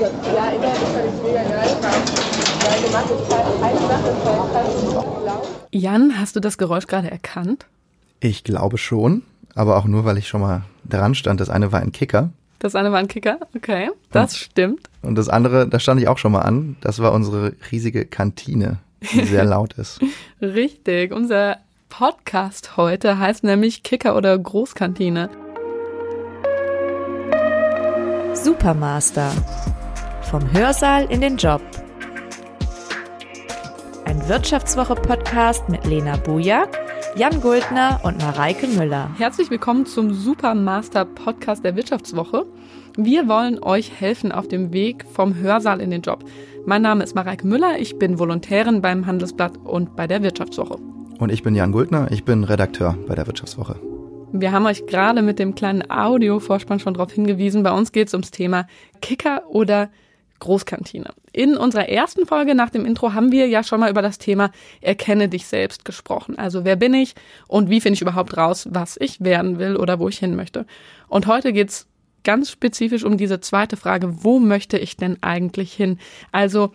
Ja, innerlich fand ich es mega geil. Weil gemacht ist halt eine Sache voll laut. Jan, hast du das Geräusch gerade erkannt? Ich glaube schon, aber auch nur, weil ich schon mal dran stand. Das eine war ein Kicker Das eine war ein Kicker, okay, das stimmt. und das andere, da stand ich auch schon mal an. Das war unsere riesige Kantine, die sehr laut ist. Richtig, unser Podcast heute heißt nämlich Kicker oder Großkantine. Supermaster. Vom Hörsaal in den Job. Ein Wirtschaftswoche-Podcast mit Lena Bujak, Jan Guldner und Mareike Müller. Herzlich willkommen zum Supermaster Podcast der Wirtschaftswoche. Wir wollen euch helfen auf dem Weg vom Hörsaal in den Job. Mein Name ist Mareike Müller, ich bin Volontärin beim Handelsblatt und bei der Wirtschaftswoche. Und ich bin Jan Guldner, ich bin Redakteur bei der Wirtschaftswoche. Wir haben euch gerade mit dem kleinen Audiovorspann schon darauf hingewiesen. Bei uns geht es ums Thema Kicker oder Großkantine. In unserer ersten Folge nach dem Intro haben wir ja schon mal über das Thema Erkenne dich selbst gesprochen. Also wer bin ich und wie finde ich überhaupt raus, was ich werden will oder wo ich hin möchte. Und heute geht's ganz spezifisch um diese zweite Frage, wo möchte ich denn eigentlich hin? Also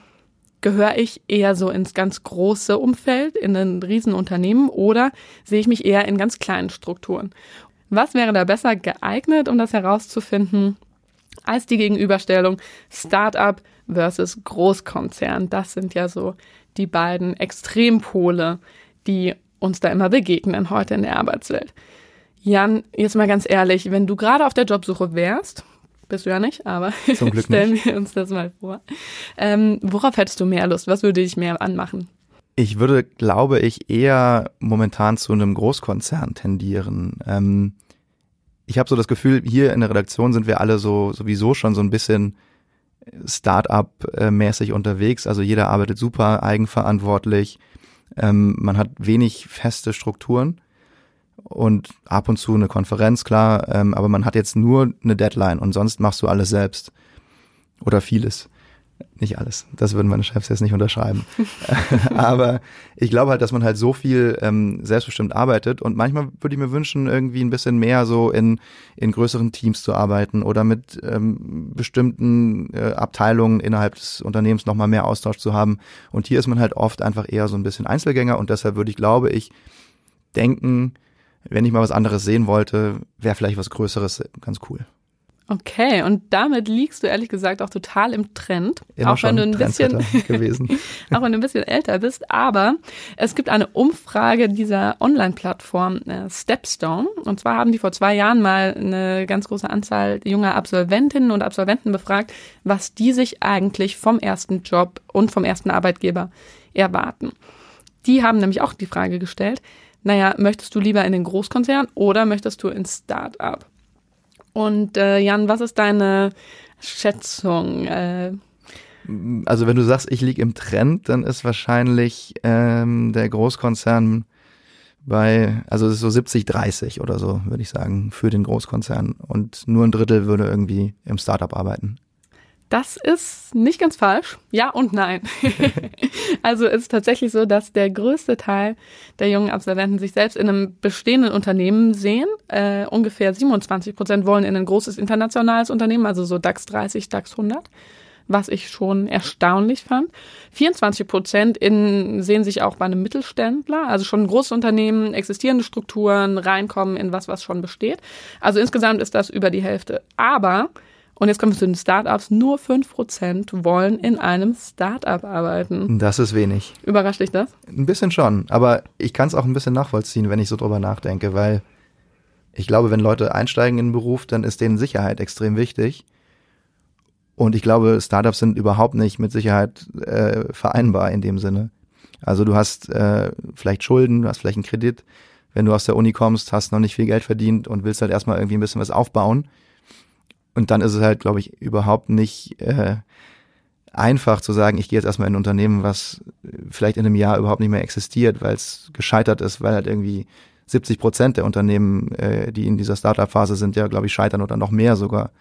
gehöre ich eher so ins ganz große Umfeld, in ein Riesenunternehmen oder sehe ich mich eher in ganz kleinen Strukturen? Was wäre da besser geeignet, um das herauszufinden, als die Gegenüberstellung Startup versus Großkonzern? Das sind ja so die beiden Extrempole, die uns da immer begegnen heute in der Arbeitswelt. Jan, jetzt mal ganz ehrlich, wenn du gerade auf der Jobsuche wärst, bist du ja nicht, aber stellen wir uns das mal vor. Ähm, worauf hättest du mehr Lust? Was würde dich mehr anmachen? Ich würde, glaube ich, eher momentan zu einem Großkonzern tendieren. Ähm, ich habe so das Gefühl, hier in der Redaktion sind wir alle so sowieso schon so ein bisschen Start-up-mäßig unterwegs. Also jeder arbeitet super eigenverantwortlich. Ähm, man hat wenig feste Strukturen und ab und zu eine Konferenz, klar, ähm, aber man hat jetzt nur eine Deadline und sonst machst du alles selbst. Oder vieles. Nicht alles. Das würden meine Chefs jetzt nicht unterschreiben. aber ich glaube halt, dass man halt so viel ähm, selbstbestimmt arbeitet und manchmal würde ich mir wünschen, irgendwie ein bisschen mehr so in, in größeren Teams zu arbeiten oder mit ähm, bestimmten äh, Abteilungen innerhalb des Unternehmens nochmal mehr Austausch zu haben. Und hier ist man halt oft einfach eher so ein bisschen Einzelgänger und deshalb würde ich, glaube ich, denken, wenn ich mal was anderes sehen wollte, wäre vielleicht was Größeres ganz cool. Okay, und damit liegst du ehrlich gesagt auch total im Trend. Immer auch wenn du ein bisschen, gewesen. auch wenn du ein bisschen älter bist. Aber es gibt eine Umfrage dieser Online-Plattform äh, Stepstone. Und zwar haben die vor zwei Jahren mal eine ganz große Anzahl junger Absolventinnen und Absolventen befragt, was die sich eigentlich vom ersten Job und vom ersten Arbeitgeber erwarten. Die haben nämlich auch die Frage gestellt, naja, möchtest du lieber in den Großkonzern oder möchtest du ins Start-up? Und äh, Jan, was ist deine Schätzung? Äh, Also wenn du sagst, ich lieg im Trend, dann ist wahrscheinlich ähm, der Großkonzern bei, also es ist so 70, 30 oder so, würde ich sagen, für den Großkonzern. Und nur ein Drittel würde irgendwie im Startup arbeiten. Das ist nicht ganz falsch. Ja und nein. also es ist tatsächlich so, dass der größte Teil der jungen Absolventen sich selbst in einem bestehenden Unternehmen sehen. Äh, ungefähr 27 Prozent wollen in ein großes internationales Unternehmen, also so DAX 30, DAX 100 was ich schon erstaunlich fand. 24 Prozent in, sehen sich auch bei einem Mittelständler, also schon ein großes Unternehmen, existierende Strukturen, reinkommen in was, was schon besteht. Also insgesamt ist das über die Hälfte. Aber und jetzt kommen wir zu den Startups. Nur 5% wollen in einem Startup arbeiten. Das ist wenig. Überrascht dich das? Ein bisschen schon, aber ich kann es auch ein bisschen nachvollziehen, wenn ich so drüber nachdenke, weil ich glaube, wenn Leute einsteigen in den Beruf, dann ist denen Sicherheit extrem wichtig. Und ich glaube, Startups sind überhaupt nicht mit Sicherheit äh, vereinbar in dem Sinne. Also du hast äh, vielleicht Schulden, du hast vielleicht einen Kredit. Wenn du aus der Uni kommst, hast noch nicht viel Geld verdient und willst halt erstmal irgendwie ein bisschen was aufbauen. Und dann ist es halt, glaube ich, überhaupt nicht äh, einfach zu sagen, ich gehe jetzt erstmal in ein Unternehmen, was vielleicht in einem Jahr überhaupt nicht mehr existiert, weil es gescheitert ist, weil halt irgendwie 70 Prozent der Unternehmen, äh, die in dieser Startup-Phase sind, ja, glaube ich, scheitern oder noch mehr sogar.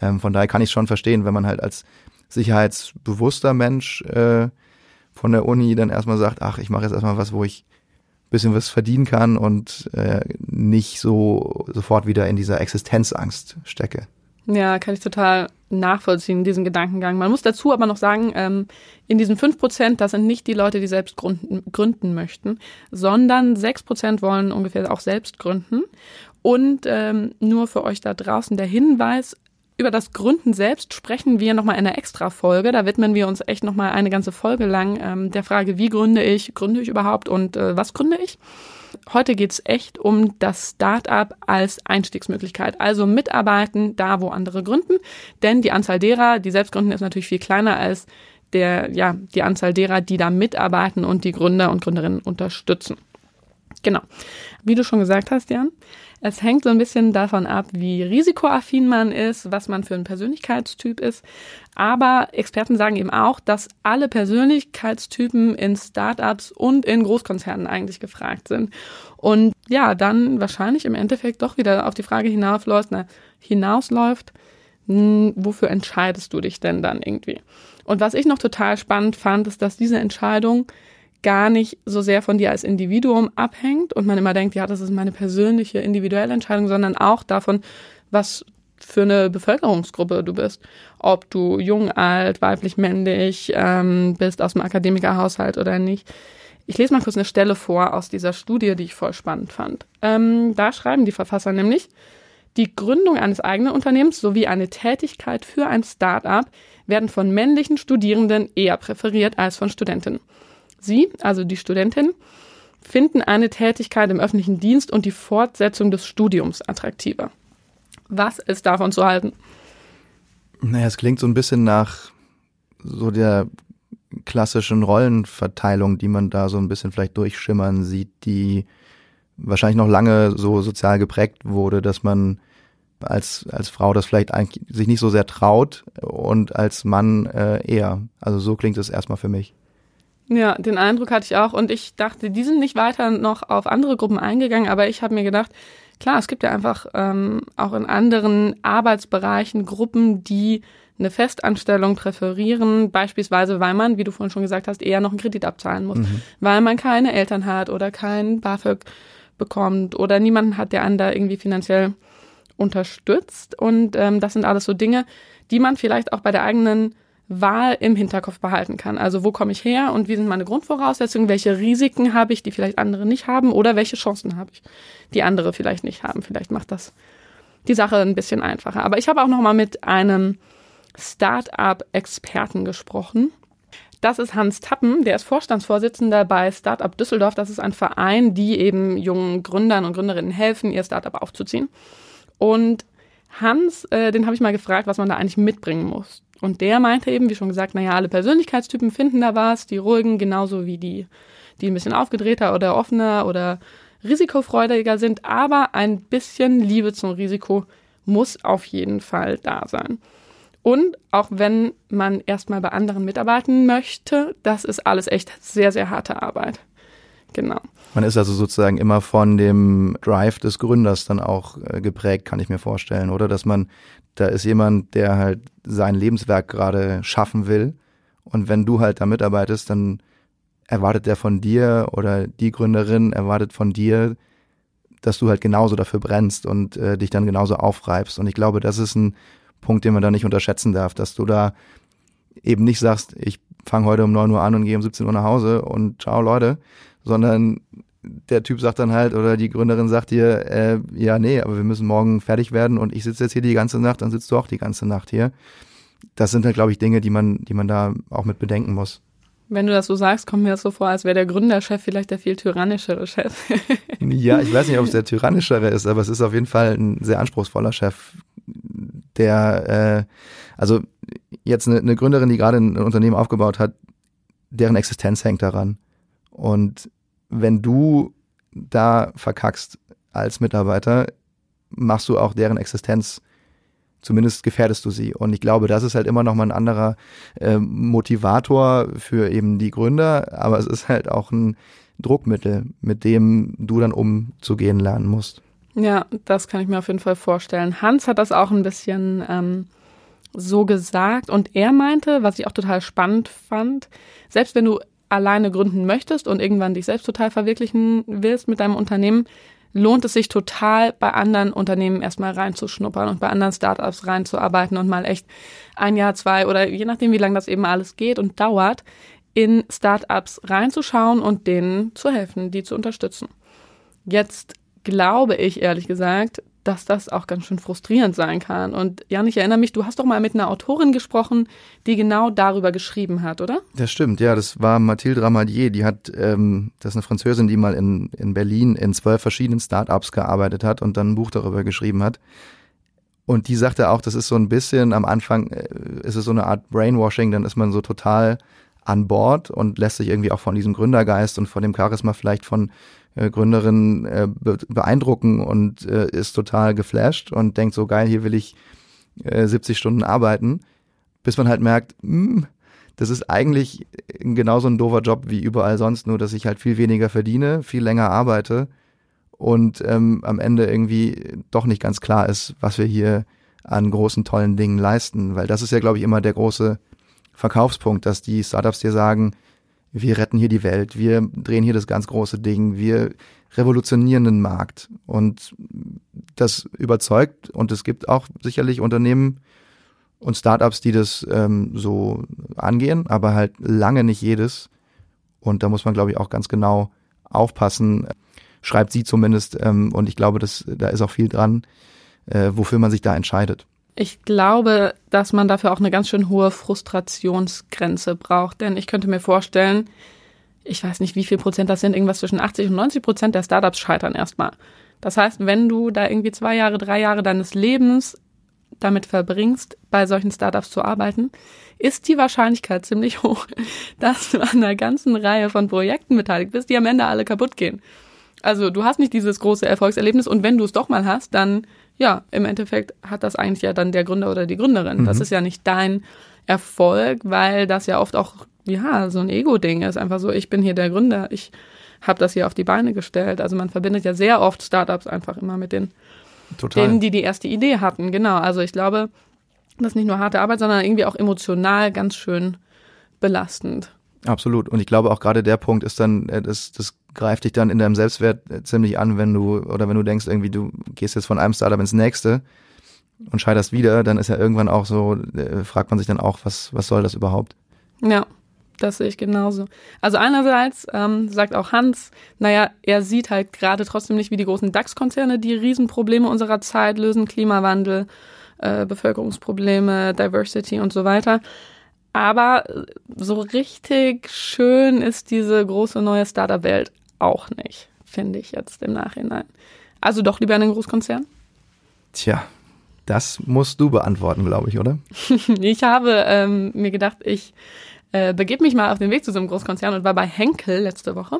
Ähm, von daher kann ich schon verstehen, wenn man halt als sicherheitsbewusster Mensch äh, von der Uni dann erstmal sagt, ach, ich mache jetzt erstmal was, wo ich bisschen was verdienen kann und äh, nicht so sofort wieder in dieser Existenzangst stecke. Ja, kann ich total nachvollziehen, diesen Gedankengang. Man muss dazu aber noch sagen, ähm, in diesen fünf Prozent, das sind nicht die Leute, die selbst gründen, gründen möchten, sondern sechs Prozent wollen ungefähr auch selbst gründen. Und ähm, nur für euch da draußen der Hinweis, über das Gründen selbst sprechen wir nochmal in einer Extra-Folge. Da widmen wir uns echt nochmal eine ganze Folge lang ähm, der Frage, wie gründe ich, gründe ich überhaupt und äh, was gründe ich? Heute geht's echt um das Start-up als Einstiegsmöglichkeit. Also mitarbeiten da, wo andere gründen. Denn die Anzahl derer, die selbst gründen, ist natürlich viel kleiner als der, ja, die Anzahl derer, die da mitarbeiten und die Gründer und Gründerinnen unterstützen. Genau. Wie du schon gesagt hast, Jan, es hängt so ein bisschen davon ab, wie risikoaffin man ist, was man für ein Persönlichkeitstyp ist. Aber Experten sagen eben auch, dass alle Persönlichkeitstypen in Startups und in Großkonzernen eigentlich gefragt sind. Und ja, dann wahrscheinlich im Endeffekt doch wieder auf die Frage hinausläuft, na, hinausläuft, hm, wofür entscheidest du dich denn dann irgendwie? Und was ich noch total spannend fand, ist, dass diese Entscheidung gar nicht so sehr von dir als Individuum abhängt und man immer denkt, ja, das ist meine persönliche, individuelle Entscheidung, sondern auch davon, was für eine Bevölkerungsgruppe du bist. Ob du jung, alt, weiblich, männlich ähm, bist, aus dem Akademikerhaushalt oder nicht. Ich lese mal kurz eine Stelle vor aus dieser Studie, die ich voll spannend fand. Ähm, da schreiben die Verfasser nämlich, die Gründung eines eigenen Unternehmens sowie eine Tätigkeit für ein Start-up werden von männlichen Studierenden eher präferiert als von Studentinnen. Sie, also die Studentin, finden eine Tätigkeit im öffentlichen Dienst und die Fortsetzung des Studiums attraktiver. Was ist davon zu halten? Naja, es klingt so ein bisschen nach so der klassischen Rollenverteilung, die man da so ein bisschen vielleicht durchschimmern sieht, die wahrscheinlich noch lange so sozial geprägt wurde, dass man als, als Frau das vielleicht eigentlich sich nicht so sehr traut und als Mann äh, eher. Also so klingt es erstmal für mich. Ja, den Eindruck hatte ich auch und ich dachte, die sind nicht weiter noch auf andere Gruppen eingegangen, aber ich habe mir gedacht, klar, es gibt ja einfach ähm, auch in anderen Arbeitsbereichen Gruppen, die eine Festanstellung präferieren, beispielsweise weil man, wie du vorhin schon gesagt hast, eher noch einen Kredit abzahlen muss, mhm. weil man keine Eltern hat oder kein BAföG bekommt oder niemanden hat, der einen da irgendwie finanziell unterstützt. Und ähm, das sind alles so Dinge, die man vielleicht auch bei der eigenen Wahl im Hinterkopf behalten kann. Also wo komme ich her und wie sind meine Grundvoraussetzungen, welche Risiken habe ich, die vielleicht andere nicht haben oder welche Chancen habe ich, die andere vielleicht nicht haben. Vielleicht macht das die Sache ein bisschen einfacher. Aber ich habe auch noch mal mit einem Start-up-Experten gesprochen. Das ist Hans Tappen, der ist Vorstandsvorsitzender bei Startup Düsseldorf. Das ist ein Verein, die eben jungen Gründern und Gründerinnen helfen, ihr Startup aufzuziehen. Und Hans, äh, den habe ich mal gefragt, was man da eigentlich mitbringen muss. Und der meinte eben, wie schon gesagt, naja, alle Persönlichkeitstypen finden da was, die ruhigen genauso wie die, die ein bisschen aufgedrehter oder offener oder risikofreudiger sind, aber ein bisschen Liebe zum Risiko muss auf jeden Fall da sein. Und auch wenn man erstmal bei anderen mitarbeiten möchte, das ist alles echt sehr, sehr harte Arbeit. Genau. Man ist also sozusagen immer von dem Drive des Gründers dann auch äh, geprägt, kann ich mir vorstellen, oder? Dass man, da ist jemand, der halt sein Lebenswerk gerade schaffen will. Und wenn du halt da mitarbeitest, dann erwartet der von dir oder die Gründerin erwartet von dir, dass du halt genauso dafür brennst und äh, dich dann genauso aufreibst. Und ich glaube, das ist ein Punkt, den man da nicht unterschätzen darf, dass du da eben nicht sagst, ich fange heute um 9 Uhr an und gehe um 17 Uhr nach Hause und ciao Leute, sondern der Typ sagt dann halt oder die Gründerin sagt dir, äh, ja, nee, aber wir müssen morgen fertig werden und ich sitze jetzt hier die ganze Nacht, dann sitzt du auch die ganze Nacht hier. Das sind halt, glaube ich, Dinge, die man, die man da auch mit bedenken muss. Wenn du das so sagst, kommt mir das so vor, als wäre der Gründerchef vielleicht der viel tyrannischere Chef. ja, ich weiß nicht, ob es der tyrannischere ist, aber es ist auf jeden Fall ein sehr anspruchsvoller Chef, der, äh, also jetzt eine, eine Gründerin, die gerade ein Unternehmen aufgebaut hat, deren Existenz hängt daran. Und wenn du da verkackst als Mitarbeiter, machst du auch deren Existenz, zumindest gefährdest du sie. Und ich glaube, das ist halt immer noch mal ein anderer äh, Motivator für eben die Gründer, aber es ist halt auch ein Druckmittel, mit dem du dann umzugehen lernen musst. Ja, das kann ich mir auf jeden Fall vorstellen. Hans hat das auch ein bisschen ähm, so gesagt und er meinte, was ich auch total spannend fand, selbst wenn du alleine gründen möchtest und irgendwann dich selbst total verwirklichen willst mit deinem Unternehmen, lohnt es sich total, bei anderen Unternehmen erstmal reinzuschnuppern und bei anderen Startups reinzuarbeiten und mal echt ein Jahr, zwei oder je nachdem, wie lange das eben alles geht und dauert, in Startups reinzuschauen und denen zu helfen, die zu unterstützen. Jetzt glaube ich ehrlich gesagt, dass das auch ganz schön frustrierend sein kann. Und Jan, ich erinnere mich, du hast doch mal mit einer Autorin gesprochen, die genau darüber geschrieben hat, oder? Das stimmt, ja, das war Mathilde Ramadier, die hat, ähm, das ist eine Französin, die mal in, in Berlin in zwölf verschiedenen Startups gearbeitet hat und dann ein Buch darüber geschrieben hat. Und die sagte auch, das ist so ein bisschen, am Anfang äh, ist es so eine Art Brainwashing, dann ist man so total an Bord und lässt sich irgendwie auch von diesem Gründergeist und von dem Charisma vielleicht von äh, Gründerin äh, beeindrucken und äh, ist total geflasht und denkt so geil, hier will ich äh, 70 Stunden arbeiten, bis man halt merkt, hm, das ist eigentlich genauso ein doofer Job wie überall sonst, nur dass ich halt viel weniger verdiene, viel länger arbeite und ähm, am Ende irgendwie doch nicht ganz klar ist, was wir hier an großen, tollen Dingen leisten. Weil das ist ja, glaube ich, immer der große Verkaufspunkt, dass die Startups dir sagen, wir retten hier die Welt, wir drehen hier das ganz große Ding, wir revolutionieren den Markt. Und das überzeugt und es gibt auch sicherlich Unternehmen und Startups, die das ähm, so angehen, aber halt lange nicht jedes. Und da muss man, glaube ich, auch ganz genau aufpassen, schreibt sie zumindest. Ähm, und ich glaube, dass, da ist auch viel dran, äh, wofür man sich da entscheidet. Ich glaube, dass man dafür auch eine ganz schön hohe Frustrationsgrenze braucht, denn ich könnte mir vorstellen, ich weiß nicht, wie viel Prozent das sind, irgendwas zwischen 80 und 90 Prozent der Startups scheitern erstmal. Das heißt, wenn du da irgendwie zwei Jahre, drei Jahre deines Lebens damit verbringst, bei solchen Startups zu arbeiten, ist die Wahrscheinlichkeit ziemlich hoch, dass du an einer ganzen Reihe von Projekten beteiligt bist, die am Ende alle kaputt gehen. Also du hast nicht dieses große Erfolgserlebnis und wenn du es doch mal hast, dann ja, im Endeffekt hat das eigentlich ja dann der Gründer oder die Gründerin. Mhm. Das ist ja nicht dein Erfolg, weil das ja oft auch, ja, so ein Ego-Ding ist. Einfach so, ich bin hier der Gründer, ich habe das hier auf die Beine gestellt. Also man verbindet ja sehr oft Startups einfach immer mit den, Total. denen, die die erste Idee hatten. Genau, also ich glaube, das ist nicht nur harte Arbeit, sondern irgendwie auch emotional ganz schön belastend. Absolut. Und ich glaube auch gerade der Punkt ist dann, äh, das, das greift dich dann in deinem Selbstwert äh, ziemlich an, wenn du, oder wenn du denkst, irgendwie, du gehst jetzt von einem Startup ins nächste und scheiterst wieder, dann ist ja irgendwann auch so, äh, fragt man sich dann auch, was, was soll das überhaupt? Ja, das sehe ich genauso. Also einerseits ähm, sagt auch Hans, naja, er sieht halt gerade trotzdem nicht, wie die großen DAX-Konzerne die Riesenprobleme unserer Zeit lösen, Klimawandel, äh, Bevölkerungsprobleme, Diversity und so weiter. Aber so richtig schön ist diese große neue Startup-Welt auch nicht, finde ich jetzt im Nachhinein. Also doch lieber einen Großkonzern? Tja, das musst du beantworten, glaube ich, oder? ich habe ähm, mir gedacht, ich äh, begebe mich mal auf den Weg zu so einem Großkonzern und war bei Henkel letzte Woche.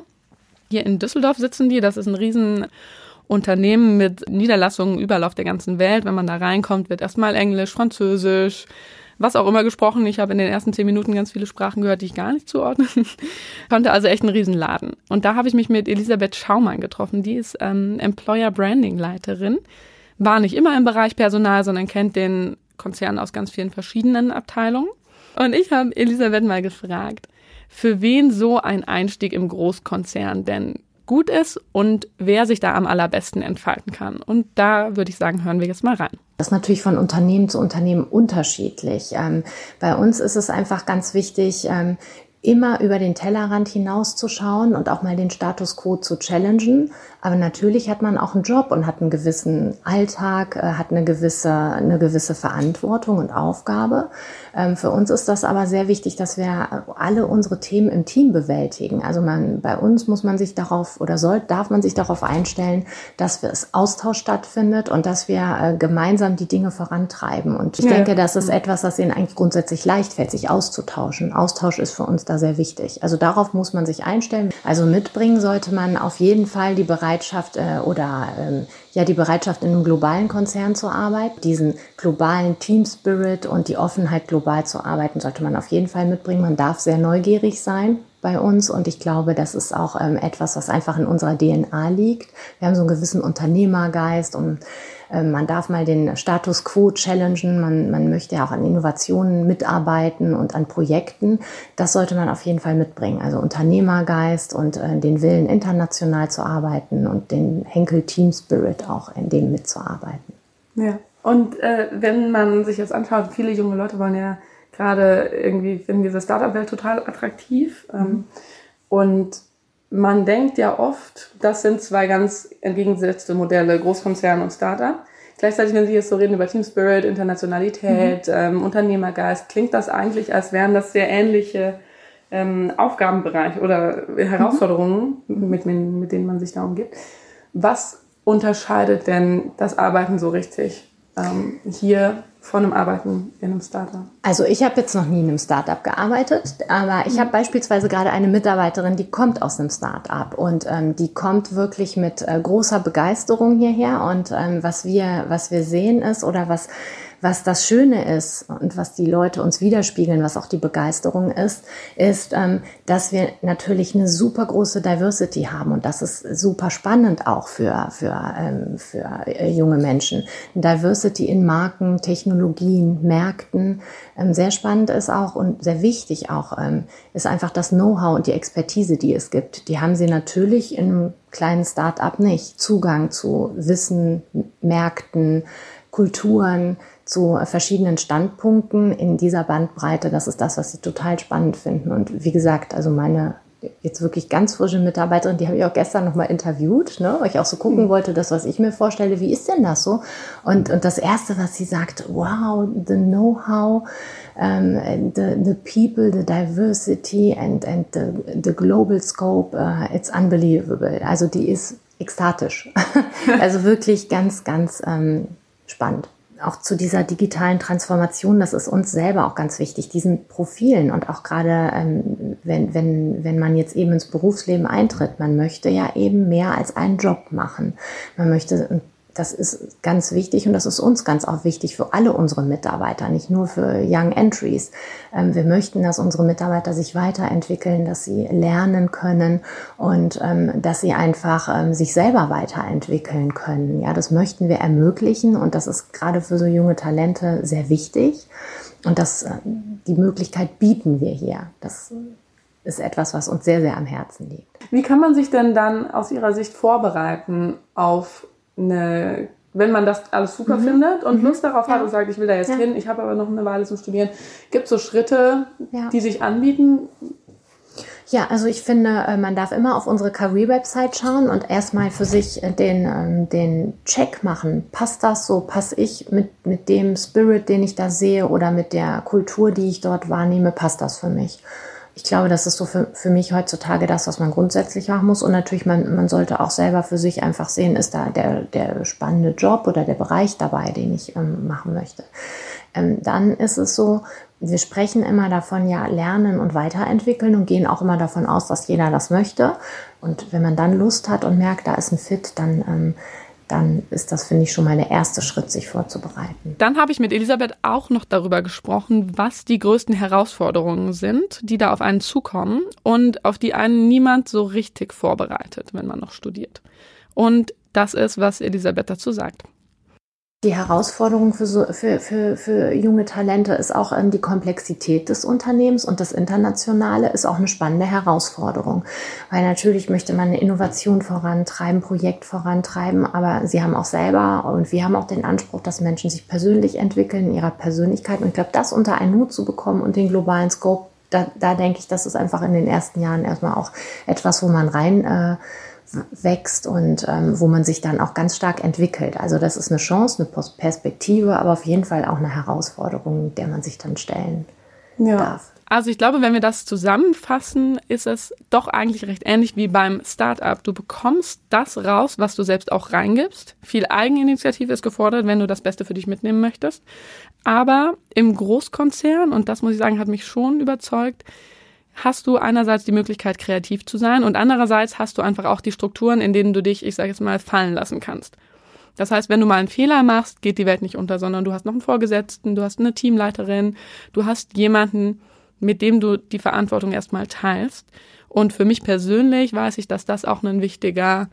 Hier in Düsseldorf sitzen die, das ist ein Riesenunternehmen mit Niederlassungen überall auf der ganzen Welt. Wenn man da reinkommt, wird erstmal Englisch, Französisch, was auch immer gesprochen. Ich habe in den ersten zehn Minuten ganz viele Sprachen gehört, die ich gar nicht zuordnen konnte. Also echt ein Riesenladen. Und da habe ich mich mit Elisabeth Schaumann getroffen. Die ist ähm, Employer Branding Leiterin. War nicht immer im Bereich Personal, sondern kennt den Konzern aus ganz vielen verschiedenen Abteilungen. Und ich habe Elisabeth mal gefragt, für wen so ein Einstieg im Großkonzern denn gut ist und wer sich da am allerbesten entfalten kann. Und da würde ich sagen, hören wir jetzt mal rein. Das ist natürlich von Unternehmen zu Unternehmen unterschiedlich. Ähm, bei uns ist es einfach ganz wichtig, ähm, immer über den Tellerrand hinauszuschauen und auch mal den Status quo zu challengen. Aber natürlich hat man auch einen Job und hat einen gewissen Alltag, äh, hat eine gewisse, eine gewisse Verantwortung und Aufgabe. Ähm, für uns ist das aber sehr wichtig, dass wir alle unsere Themen im Team bewältigen. Also man, bei uns muss man sich darauf oder soll, darf man sich darauf einstellen, dass es Austausch stattfindet und dass wir äh, gemeinsam die Dinge vorantreiben. Und ich ja. denke, das ist etwas, was ihnen eigentlich grundsätzlich leicht fällt, sich auszutauschen. Austausch ist für uns da sehr wichtig. Also darauf muss man sich einstellen. Also mitbringen sollte man auf jeden Fall die Bereitschaft äh, oder ähm, ja die Bereitschaft in einem globalen Konzern zu arbeiten. Diesen globalen Team Spirit und die Offenheit global zu arbeiten sollte man auf jeden Fall mitbringen. Man darf sehr neugierig sein bei uns und ich glaube, das ist auch ähm, etwas, was einfach in unserer DNA liegt. Wir haben so einen gewissen Unternehmergeist und man darf mal den Status quo challengen, man, man möchte ja auch an Innovationen mitarbeiten und an Projekten. Das sollte man auf jeden Fall mitbringen. Also Unternehmergeist und äh, den Willen, international zu arbeiten und den Henkel Team Spirit auch in dem mitzuarbeiten. Ja. Und äh, wenn man sich jetzt anschaut, viele junge Leute wollen ja gerade irgendwie, finden diese Startup-Welt total attraktiv. Ähm, mhm. Und man denkt ja oft, das sind zwei ganz entgegengesetzte Modelle, Großkonzern und Startup. Gleichzeitig, wenn Sie jetzt so reden über Team Spirit, Internationalität, mhm. ähm, Unternehmergeist, klingt das eigentlich, als wären das sehr ähnliche ähm, Aufgabenbereiche oder Herausforderungen, mhm. mit, mit denen man sich da umgibt. Was unterscheidet denn das Arbeiten so richtig ähm, hier von einem Arbeiten in einem Startup? Also ich habe jetzt noch nie in einem Startup gearbeitet, aber ich mhm. habe beispielsweise gerade eine Mitarbeiterin, die kommt aus einem Startup und ähm, die kommt wirklich mit äh, großer Begeisterung hierher und ähm, was wir was wir sehen ist oder was was das Schöne ist und was die Leute uns widerspiegeln, was auch die Begeisterung ist, ist, ähm, dass wir natürlich eine super große Diversity haben und das ist super spannend auch für, für, ähm, für äh, junge Menschen. Diversity in Marken, Technologien, Märkten. Ähm, sehr spannend ist auch und sehr wichtig auch, ist einfach das Know-how und die Expertise, die es gibt. Die haben sie natürlich in einem kleinen Start-up nicht. Zugang zu Wissen, Märkten, Kulturen, zu verschiedenen Standpunkten in dieser Bandbreite. Das ist das, was sie total spannend finden. Und wie gesagt, also meine jetzt wirklich ganz frische Mitarbeiterin, die habe ich auch gestern nochmal interviewt, ne, weil ich auch so gucken mhm. wollte, das, was ich mir vorstelle, wie ist denn das so? Und, und das Erste, was sie sagt, wow, the know-how, um, the, the people, the diversity and, and the, the global scope, uh, it's unbelievable. Also die ist ekstatisch. also wirklich ganz, ganz ähm, spannend auch zu dieser digitalen Transformation, das ist uns selber auch ganz wichtig, diesen Profilen und auch gerade, ähm, wenn, wenn, wenn man jetzt eben ins Berufsleben eintritt, man möchte ja eben mehr als einen Job machen. Man möchte das ist ganz wichtig und das ist uns ganz auch wichtig für alle unsere Mitarbeiter, nicht nur für Young Entries. Ähm, wir möchten, dass unsere Mitarbeiter sich weiterentwickeln, dass sie lernen können und ähm, dass sie einfach ähm, sich selber weiterentwickeln können. Ja, das möchten wir ermöglichen und das ist gerade für so junge Talente sehr wichtig. Und das, äh, die Möglichkeit bieten wir hier. Das ist etwas, was uns sehr, sehr am Herzen liegt. Wie kann man sich denn dann aus Ihrer Sicht vorbereiten auf eine, wenn man das alles super mhm. findet und mhm. Lust darauf ja. hat und sagt, ich will da jetzt ja. hin, ich habe aber noch eine Weile zum Studieren, gibt es so Schritte, ja. die sich anbieten? Ja, also ich finde, äh, man darf immer auf unsere Career-Website schauen und erstmal für sich äh, den, ähm, den Check machen. Passt das so? Passe ich mit, mit dem Spirit, den ich da sehe oder mit der Kultur, die ich dort wahrnehme, passt das für mich? Ich glaube, das ist so für, für mich heutzutage das, was man grundsätzlich machen muss. Und natürlich, man, man sollte auch selber für sich einfach sehen, ist da der, der spannende Job oder der Bereich dabei, den ich ähm, machen möchte. Ähm, dann ist es so, wir sprechen immer davon, ja, lernen und weiterentwickeln und gehen auch immer davon aus, dass jeder das möchte. Und wenn man dann Lust hat und merkt, da ist ein Fit, dann ähm, dann ist das, finde ich, schon mal der erste Schritt, sich vorzubereiten. Dann habe ich mit Elisabeth auch noch darüber gesprochen, was die größten Herausforderungen sind, die da auf einen zukommen und auf die einen niemand so richtig vorbereitet, wenn man noch studiert. Und das ist, was Elisabeth dazu sagt. Die Herausforderung für, so, für, für, für junge Talente ist auch ähm, die Komplexität des Unternehmens und das Internationale ist auch eine spannende Herausforderung. Weil natürlich möchte man eine Innovation vorantreiben, Projekt vorantreiben, aber sie haben auch selber und wir haben auch den Anspruch, dass Menschen sich persönlich entwickeln in ihrer Persönlichkeit. Und ich glaube, das unter einen Hut zu bekommen und den globalen Scope, da, da denke ich, das ist einfach in den ersten Jahren erstmal auch etwas, wo man rein äh, wächst und ähm, wo man sich dann auch ganz stark entwickelt. Also das ist eine Chance, eine Perspektive, aber auf jeden Fall auch eine Herausforderung, der man sich dann stellen ja. darf. Also ich glaube, wenn wir das zusammenfassen, ist es doch eigentlich recht ähnlich wie beim Startup. Du bekommst das raus, was du selbst auch reingibst. Viel Eigeninitiative ist gefordert, wenn du das Beste für dich mitnehmen möchtest. Aber im Großkonzern, und das muss ich sagen, hat mich schon überzeugt, hast du einerseits die Möglichkeit, kreativ zu sein und andererseits hast du einfach auch die Strukturen, in denen du dich, ich sage jetzt mal, fallen lassen kannst. Das heißt, wenn du mal einen Fehler machst, geht die Welt nicht unter, sondern du hast noch einen Vorgesetzten, du hast eine Teamleiterin, du hast jemanden, mit dem du die Verantwortung erstmal teilst. Und für mich persönlich weiß ich, dass das auch ein wichtiger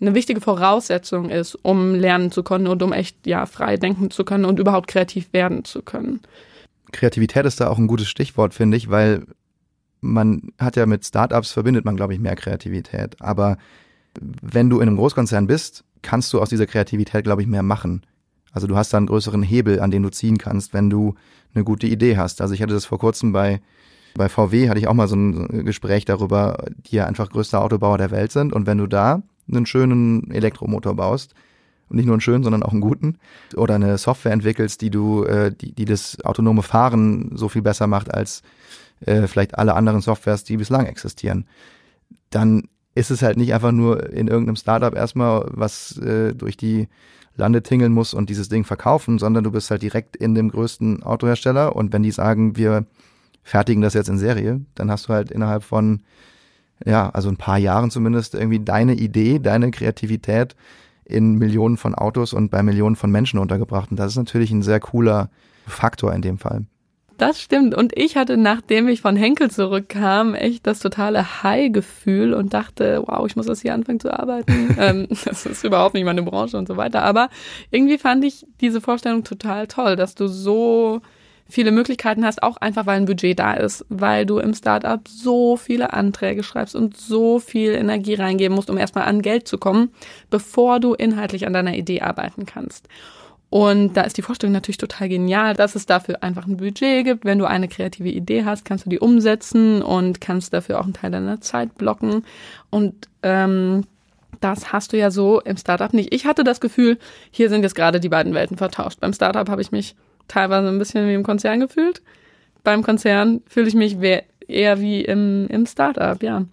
eine wichtige Voraussetzung ist, um lernen zu können und um echt ja frei denken zu können und überhaupt kreativ werden zu können. Kreativität ist da auch ein gutes Stichwort, finde ich, weil man hat ja mit Startups verbindet man, glaube ich, mehr Kreativität. Aber wenn du in einem Großkonzern bist, kannst du aus dieser Kreativität, glaube ich, mehr machen. Also du hast da einen größeren Hebel, an den du ziehen kannst, wenn du eine gute Idee hast. Also ich hatte das vor kurzem bei, bei VW, hatte ich auch mal so ein Gespräch darüber, die ja einfach größter Autobauer der Welt sind. Und wenn du da einen schönen Elektromotor baust, und nicht nur einen schönen, sondern auch einen guten, oder eine Software entwickelst, die du, äh, die, die das autonome Fahren so viel besser macht als äh, vielleicht alle anderen Softwares, die bislang existieren, dann ist es halt nicht einfach nur in irgendeinem Startup erstmal, was äh, durch die Lande tingeln muss und dieses Ding verkaufen, sondern du bist halt direkt in dem größten Autohersteller und wenn die sagen, wir fertigen das jetzt in Serie, dann hast du halt innerhalb von ja, also ein paar Jahren zumindest irgendwie deine Idee, deine Kreativität in Millionen von Autos und bei Millionen von Menschen untergebracht. Und das ist natürlich ein sehr cooler Faktor in dem Fall. Das stimmt. Und ich hatte, nachdem ich von Henkel zurückkam, echt das totale High-Gefühl und dachte, wow, ich muss das hier anfangen zu arbeiten. ähm, das ist überhaupt nicht meine Branche und so weiter. Aber irgendwie fand ich diese Vorstellung total toll, dass du so viele Möglichkeiten hast, auch einfach weil ein Budget da ist, weil du im Startup so viele Anträge schreibst und so viel Energie reingeben musst, um erstmal an Geld zu kommen, bevor du inhaltlich an deiner Idee arbeiten kannst. Und da ist die Vorstellung natürlich total genial, dass es dafür einfach ein Budget gibt. Wenn du eine kreative Idee hast, kannst du die umsetzen und kannst dafür auch einen Teil deiner Zeit blocken. Und ähm, das hast du ja so im Startup nicht. Ich hatte das Gefühl, hier sind jetzt gerade die beiden Welten vertauscht. Beim Startup habe ich mich teilweise ein bisschen wie im Konzern gefühlt. Beim Konzern fühle ich mich eher wie im, im Startup, ja.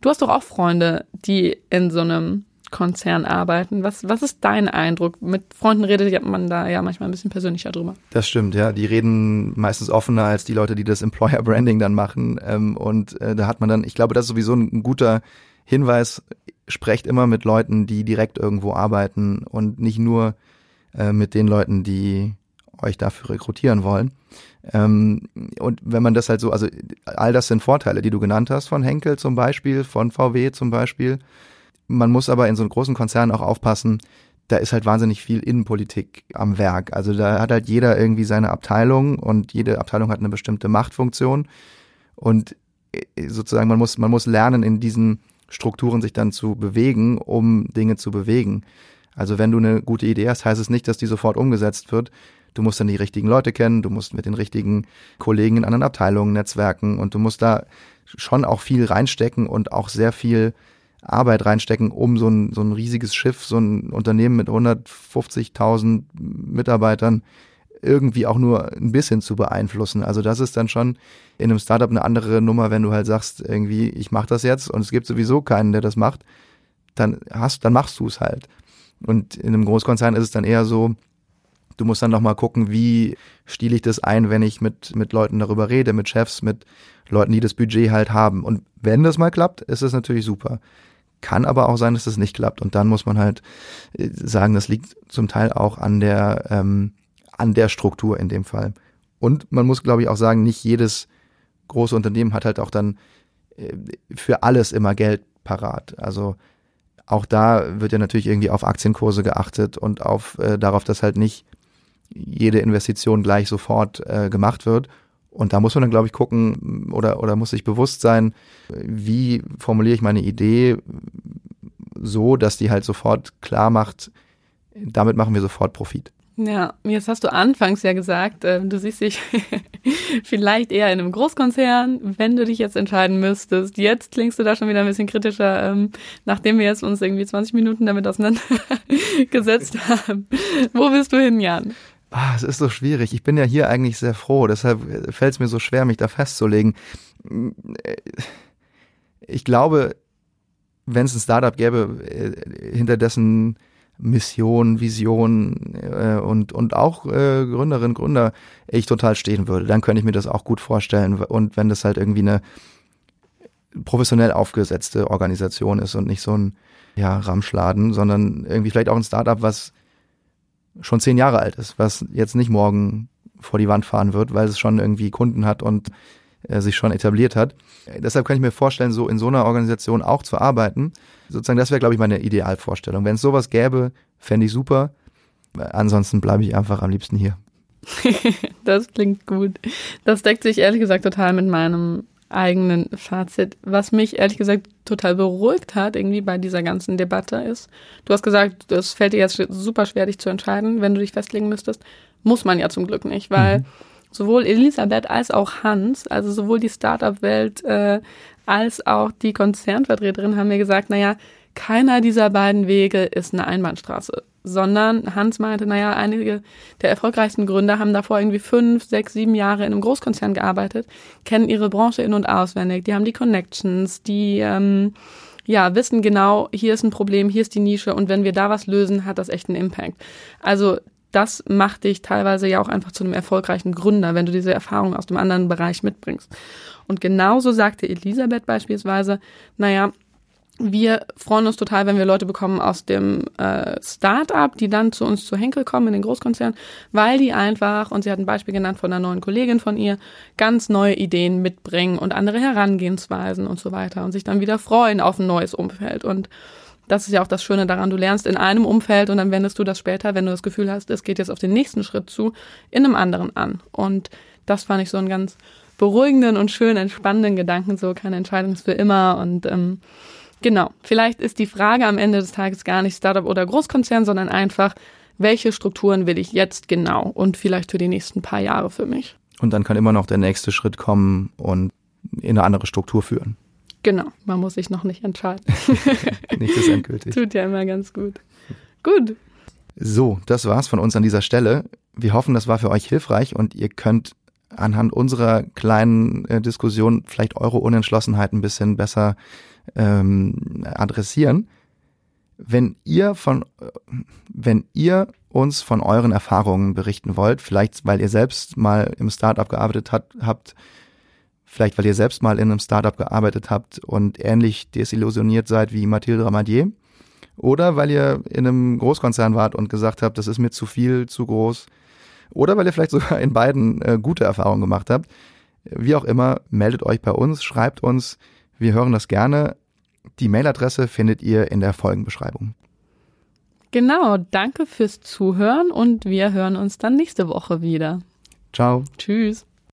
Du hast doch auch Freunde, die in so einem Konzern arbeiten. Was, was ist dein Eindruck? Mit Freunden redet man da ja manchmal ein bisschen persönlicher drüber. Das stimmt, ja. Die reden meistens offener als die Leute, die das Employer Branding dann machen. Ähm, und äh, da hat man dann, ich glaube, das ist sowieso ein, guter Hinweis. Sprecht immer mit Leuten, die direkt irgendwo arbeiten und nicht nur äh, mit den Leuten, die euch dafür rekrutieren wollen. Ähm, und wenn man das halt so, also all das sind Vorteile, die du genannt hast, von Henkel zum Beispiel, von VW zum Beispiel. Man muss aber in so einem großen Konzern auch aufpassen, da ist halt wahnsinnig viel Innenpolitik am Werk. Also da hat halt jeder irgendwie seine Abteilung und jede Abteilung hat eine bestimmte Machtfunktion. Und äh, sozusagen, man muss, man muss lernen, in diesen Strukturen sich dann zu bewegen, um Dinge zu bewegen. Also wenn du eine gute Idee hast, heißt es nicht, dass die sofort umgesetzt wird, Du musst dann die richtigen Leute kennen, du musst mit den richtigen Kollegen in anderen Abteilungen netzwerken und du musst da schon auch viel reinstecken und auch sehr viel Arbeit reinstecken, um so ein, so ein riesiges Schiff, so ein Unternehmen mit 150.000 Mitarbeitern irgendwie auch nur ein bisschen zu beeinflussen. Also das ist dann schon in einem Startup eine andere Nummer, wenn du halt sagst, irgendwie, ich mache das jetzt und es gibt sowieso keinen, der das macht, dann hast, dann machst du es halt. Und in einem Großkonzern ist es dann eher so, Du musst dann nochmal gucken, wie stiele ich das ein, wenn ich mit, mit Leuten darüber rede, mit Chefs, mit Leuten, die das Budget halt haben. Und wenn das mal klappt, ist es natürlich super. Kann aber auch sein, dass das nicht klappt. Und dann muss man halt äh, sagen, das liegt zum Teil auch an der, ähm, an der Struktur in dem Fall. Und man muss, glaube ich, auch sagen, nicht jedes große Unternehmen hat halt auch dann äh, für alles immer Geld parat. Also auch da wird ja natürlich irgendwie auf Aktienkurse geachtet und auf äh, darauf, dass halt nicht jede Investition gleich sofort äh, gemacht wird. Und da muss man dann, glaube ich, gucken oder, oder muss sich bewusst sein, wie formuliere ich meine Idee so, dass die halt sofort klar macht, damit machen wir sofort Profit. Ja, jetzt hast du anfangs ja gesagt, äh, du siehst dich vielleicht eher in einem Großkonzern, wenn du dich jetzt entscheiden müsstest. Jetzt klingst du da schon wieder ein bisschen kritischer, ähm, nachdem wir jetzt uns irgendwie 20 Minuten damit auseinandergesetzt haben. Wo bist du hin, Jan? Ah, es ist so schwierig. Ich bin ja hier eigentlich sehr froh, deshalb fällt es mir so schwer, mich da festzulegen. Ich glaube, wenn es ein Startup gäbe, äh, hinter dessen Mission, Vision äh, und, und auch äh, Gründerinnen, Gründer ich total stehen würde, dann könnte ich mir das auch gut vorstellen. Und wenn das halt irgendwie eine professionell aufgesetzte Organisation ist und nicht so ein ja, Ramschladen, sondern irgendwie vielleicht auch ein Startup, was schon zehn Jahre alt ist, was jetzt nicht morgen vor die Wand fahren wird, weil es schon irgendwie Kunden hat und äh, sich schon etabliert hat. Äh, deshalb kann ich mir vorstellen, so in so einer Organisation auch zu arbeiten. Sozusagen, das wäre, glaube ich, meine Idealvorstellung. Wenn es sowas gäbe, fände ich super. Ansonsten bleibe ich einfach am liebsten hier. das klingt gut. Das deckt sich ehrlich gesagt total mit meinem eigenen Fazit. Was mich ehrlich gesagt total beruhigt hat, irgendwie bei dieser ganzen Debatte ist, du hast gesagt, es fällt dir jetzt super schwer, dich zu entscheiden, wenn du dich festlegen müsstest. Muss man ja zum Glück nicht, weil mhm. sowohl Elisabeth als auch Hans, also sowohl die Startup-Welt äh, als auch die Konzernvertreterin haben mir gesagt, naja, keiner dieser beiden Wege ist eine Einbahnstraße sondern Hans meinte, naja, einige der erfolgreichsten Gründer haben davor irgendwie fünf, sechs, sieben Jahre in einem Großkonzern gearbeitet, kennen ihre Branche in- und auswendig, die haben die Connections, die ähm, ja wissen genau, hier ist ein Problem, hier ist die Nische und wenn wir da was lösen, hat das echt einen Impact. Also das macht dich teilweise ja auch einfach zu einem erfolgreichen Gründer, wenn du diese Erfahrung aus dem anderen Bereich mitbringst. Und genauso sagte Elisabeth beispielsweise, naja, wir freuen uns total, wenn wir Leute bekommen aus dem äh, Start-up, die dann zu uns zu Henkel kommen in den Großkonzern, weil die einfach, und sie hat ein Beispiel genannt von einer neuen Kollegin von ihr, ganz neue Ideen mitbringen und andere Herangehensweisen und so weiter und sich dann wieder freuen auf ein neues Umfeld. Und das ist ja auch das Schöne daran, du lernst in einem Umfeld und dann wendest du das später, wenn du das Gefühl hast, es geht jetzt auf den nächsten Schritt zu, in einem anderen an. Und das fand ich so einen ganz beruhigenden und schön entspannenden Gedanken, so keine Entscheidung ist für immer und ähm, Genau. Vielleicht ist die Frage am Ende des Tages gar nicht Startup oder Großkonzern, sondern einfach, welche Strukturen will ich jetzt genau und vielleicht für die nächsten paar Jahre für mich. Und dann kann immer noch der nächste Schritt kommen und in eine andere Struktur führen. Genau, man muss sich noch nicht entscheiden. nicht ist endgültig. Tut ja immer ganz gut. Gut. So, das war's von uns an dieser Stelle. Wir hoffen, das war für euch hilfreich und ihr könnt anhand unserer kleinen äh, Diskussion vielleicht eure Unentschlossenheit ein bisschen besser ähm, adressieren. Wenn ihr von, wenn ihr uns von euren Erfahrungen berichten wollt, vielleicht weil ihr selbst mal im Startup gearbeitet hat, habt, vielleicht weil ihr selbst mal in einem Startup gearbeitet habt und ähnlich desillusioniert seid wie Mathilde Ramadier, oder weil ihr in einem Großkonzern wart und gesagt habt, das ist mir zu viel, zu groß, oder weil ihr vielleicht sogar in beiden äh, gute Erfahrungen gemacht habt. Wie auch immer, meldet euch bei uns, schreibt uns, wir hören das gerne. Die Mailadresse findet ihr in der Folgenbeschreibung. Genau, danke fürs Zuhören und wir hören uns dann nächste Woche wieder. Ciao. Tschüss.